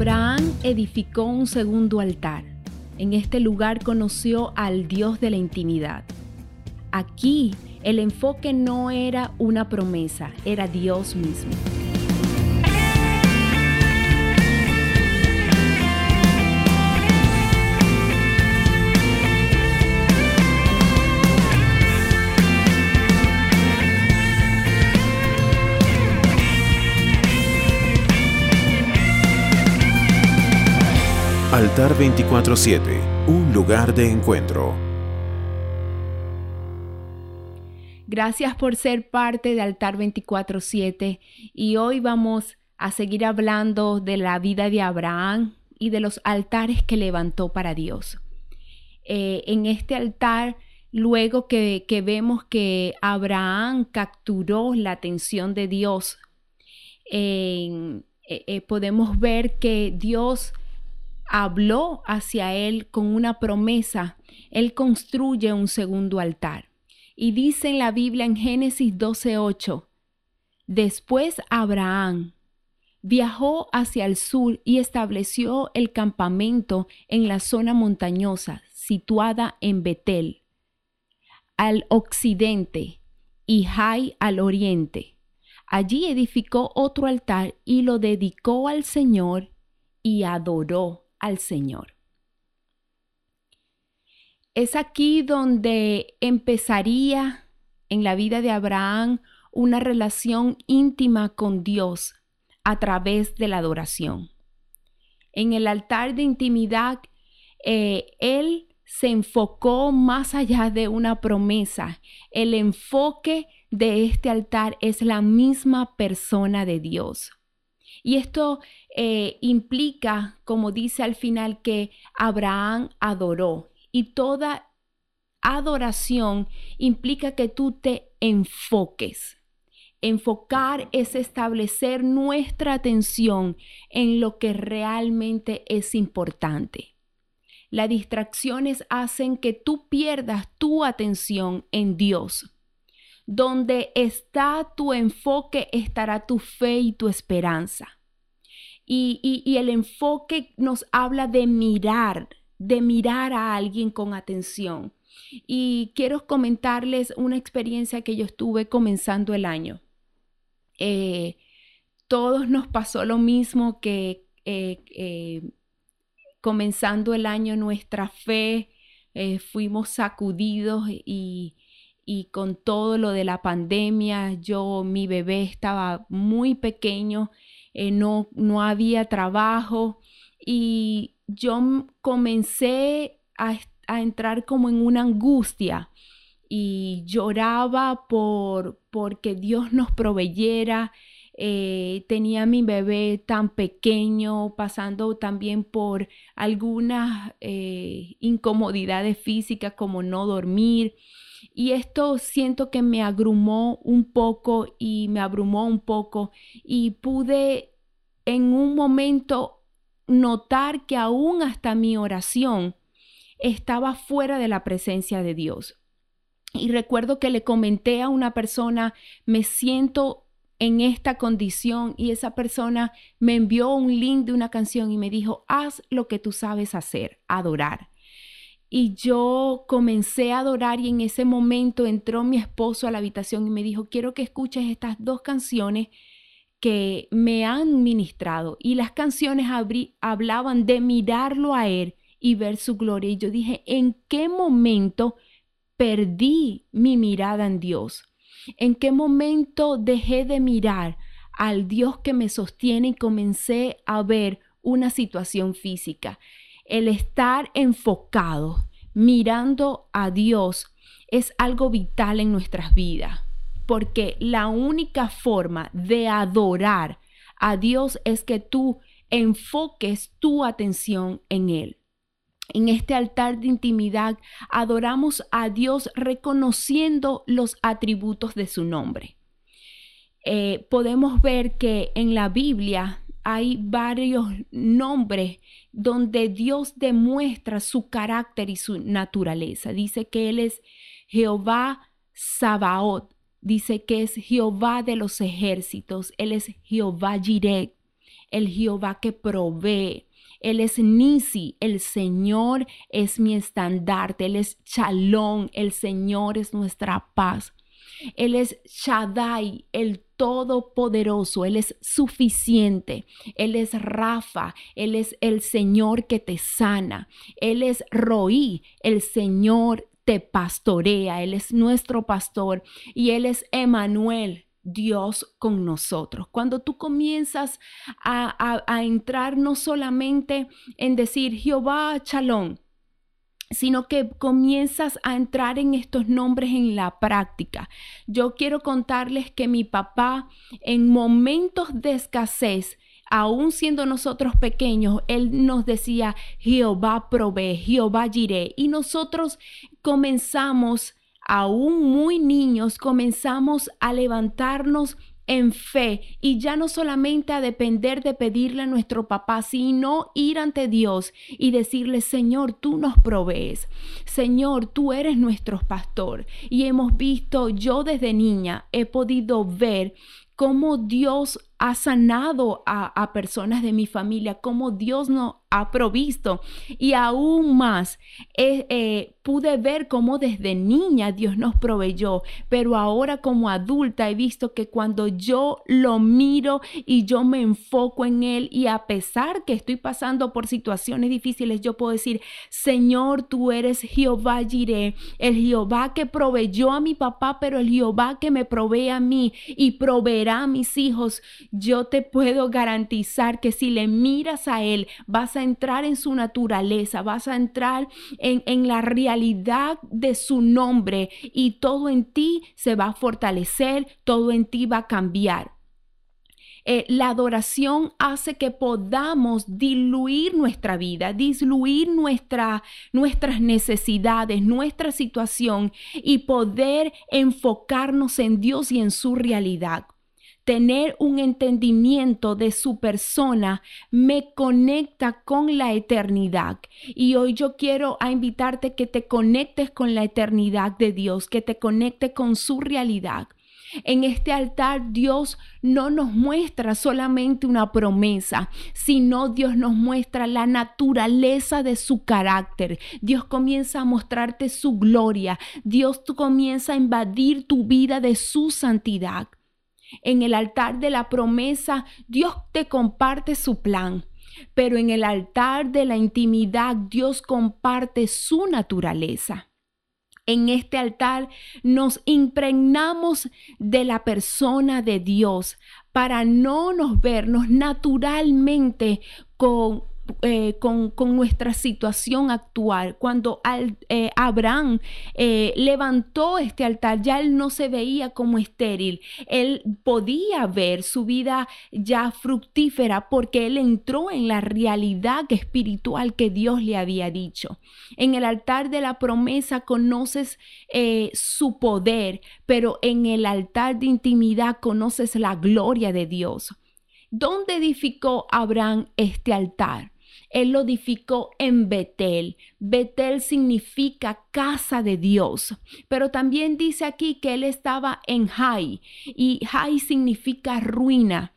Abraham edificó un segundo altar. En este lugar conoció al Dios de la intimidad. Aquí el enfoque no era una promesa, era Dios mismo. Altar 24-7, un lugar de encuentro. Gracias por ser parte de Altar 24-7 y hoy vamos a seguir hablando de la vida de Abraham y de los altares que levantó para Dios. Eh, en este altar, luego que, vemos que Abraham capturó la atención de Dios, eh, eh, podemos ver que Dios habló hacia él con una promesa, él construye un segundo altar. Y dice en la Biblia en Génesis 12:8, después Abraham viajó hacia el sur y estableció el campamento en la zona montañosa situada en Betel, al occidente, y Jai al oriente. Allí edificó otro altar y lo dedicó al Señor y adoró al Señor. Es aquí donde empezaría en la vida de Abraham una relación íntima con Dios a través de la adoración. En el altar de intimidad, eh, él se enfocó más allá de una promesa. El enfoque de este altar es la misma persona de Dios. Y esto eh, implica, como dice al final, que Abraham adoró. Y toda adoración implica que tú te enfoques. Enfocar es establecer nuestra atención en lo que realmente es importante. Las distracciones hacen que tú pierdas tu atención en Dios. Donde está tu enfoque estará tu fe y tu esperanza. Y, el enfoque nos habla de mirar, de mirar a alguien con atención. Y quiero comentarles una experiencia que yo estuve comenzando el año. Eh, todos nos pasó lo mismo que eh, eh, comenzando el año nuestra fe, fuimos sacudidos y, y con todo lo de la pandemia, yo, mi bebé estaba muy pequeño, eh, no, no había trabajo y yo comencé a, entrar como en una angustia y lloraba por porque Dios nos proveyera. Eh, tenía mi bebé tan pequeño, pasando también por algunas eh, incomodidades físicas como no dormir. Y esto siento que me agrumó un poco y me abrumó un poco y pude en un momento notar que aún hasta mi oración estaba fuera de la presencia de Dios. Y recuerdo que le comenté a una persona, me siento en esta condición y esa persona me envió un link de una canción y me dijo, haz lo que tú sabes hacer, adorar. Y yo comencé a adorar y en ese momento entró mi esposo a la habitación y me dijo, quiero que escuches estas dos canciones que me han ministrado. Y las canciones hablaban de mirarlo a él y ver su gloria. Y yo dije, ¿en qué momento perdí mi mirada en Dios? ¿En qué momento dejé de mirar al Dios que me sostiene y comencé a ver una situación física? El estar enfocado, mirando a Dios, es algo vital en nuestras vidas. porque la única forma de adorar a Dios es que tú enfoques tu atención en Él. En este altar de intimidad adoramos a Dios reconociendo los atributos de su nombre. Eh, podemos ver que en la Biblia hay varios nombres donde Dios demuestra su carácter y su naturaleza. Dice que Él es Jehová Sabaoth, dice que es Jehová de los ejércitos, Él es Jehová Jireh, el Jehová que provee. Él es Nisi, el Señor es mi estandarte, Él es Chalón, el Señor es nuestra paz. Él es Shaddai, el Todopoderoso, Él es suficiente, Él es Rafa, Él es el Señor que te sana, Él es Roí, el Señor te pastorea, Él es nuestro pastor y Él es Emanuel, Dios con nosotros. Cuando tú comienzas a, entrar no solamente en decir Jehová Chalón, sino que comienzas a entrar en estos nombres en la práctica. Yo quiero contarles que mi papá en momentos de escasez, aún siendo nosotros pequeños, él nos decía, Jehová provee, Jehová giré. Y nosotros comenzamos, aún muy niños, comenzamos a levantarnos en fe y ya no solamente a depender de pedirle a nuestro papá, sino ir ante Dios y decirle, Señor, tú nos provees. Señor, tú eres nuestro pastor. Y hemos visto, yo desde niña he podido ver cómo Dios ha sanado a, personas de mi familia, cómo Dios nos ha provisto. Y aún más, eh, eh, pude ver cómo desde niña Dios nos proveyó, pero ahora como adulta he visto que cuando yo lo miro y yo me enfoco en Él y a pesar que estoy pasando por situaciones difíciles, yo puedo decir, Señor, tú eres Jehová el Jehová que proveyó a mi papá, pero el Jehová que me provee a mí y proveerá a mis hijos yo te puedo garantizar que si le miras a Él, vas a entrar en su naturaleza, vas a entrar en, la realidad de su nombre y todo en ti se va a fortalecer, todo en ti va a cambiar. Eh, la adoración hace que podamos diluir nuestra vida, diluir nuestra, nuestras necesidades, nuestra situación y poder enfocarnos en Dios y en su realidad tener un entendimiento de su persona me conecta con la eternidad. Y hoy yo quiero a invitarte que te conectes con la eternidad de Dios, que te conecte con su realidad. En este altar Dios no nos muestra solamente una promesa, sino Dios nos muestra la naturaleza de su carácter. Dios comienza a mostrarte su gloria. Dios comienza a invadir tu vida de su santidad. En el altar de la promesa, Dios te comparte su plan. Pero en el altar de la intimidad, Dios comparte su naturaleza. En este altar nos impregnamos de la persona de Dios para no nos vernos naturalmente con eh, con, nuestra situación actual. Cuando eh, Abraham eh, levantó este altar, ya él no se veía como estéril, él podía ver su vida ya fructífera porque él entró en la realidad espiritual que Dios le había dicho. En el altar de la promesa conoces su poder, pero en el altar de intimidad conoces la gloria de Dios. ¿Dónde edificó Abraham este altar? Él lo edificó en Betel. Betel significa casa de Dios. Pero también dice aquí que él estaba en Jai y Jai significa ruina.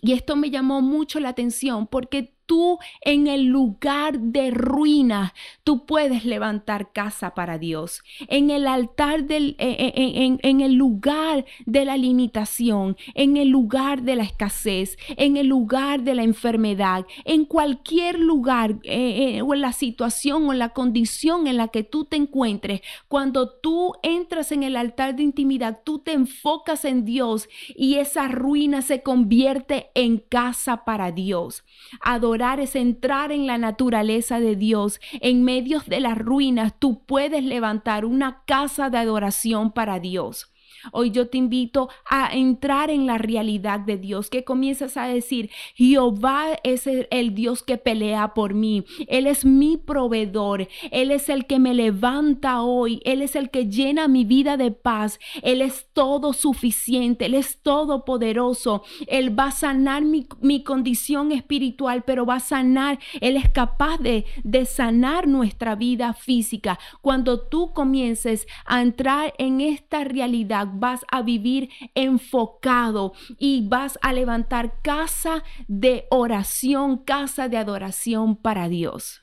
Y esto me llamó mucho la atención porque tú en el lugar de ruina, tú puedes levantar casa para Dios. En el altar del, eh, eh, en, el lugar de la limitación, en el lugar de la escasez, en el lugar de la enfermedad, en cualquier lugar eh, o en la situación o en la condición en la que tú te encuentres, cuando tú entras en el altar de intimidad, tú te enfocas en Dios y esa ruina se convierte en casa para Dios. Adorar es entrar en la naturaleza de Dios. En medio de las ruinas tú puedes levantar una casa de adoración para Dios. Hoy yo te invito a entrar en la realidad de Dios, que comienzas a decir, Jehová es el, Dios que pelea por mí, Él es mi proveedor, Él es el que me levanta hoy, Él es el que llena mi vida de paz, Él es todo suficiente, Él es todopoderoso, Él va a sanar mi, condición espiritual, pero va a sanar, Él es capaz de, de sanar nuestra vida física. Cuando tú comiences a entrar en esta realidad, vas a vivir enfocado y vas a levantar casa de oración, casa de adoración para Dios.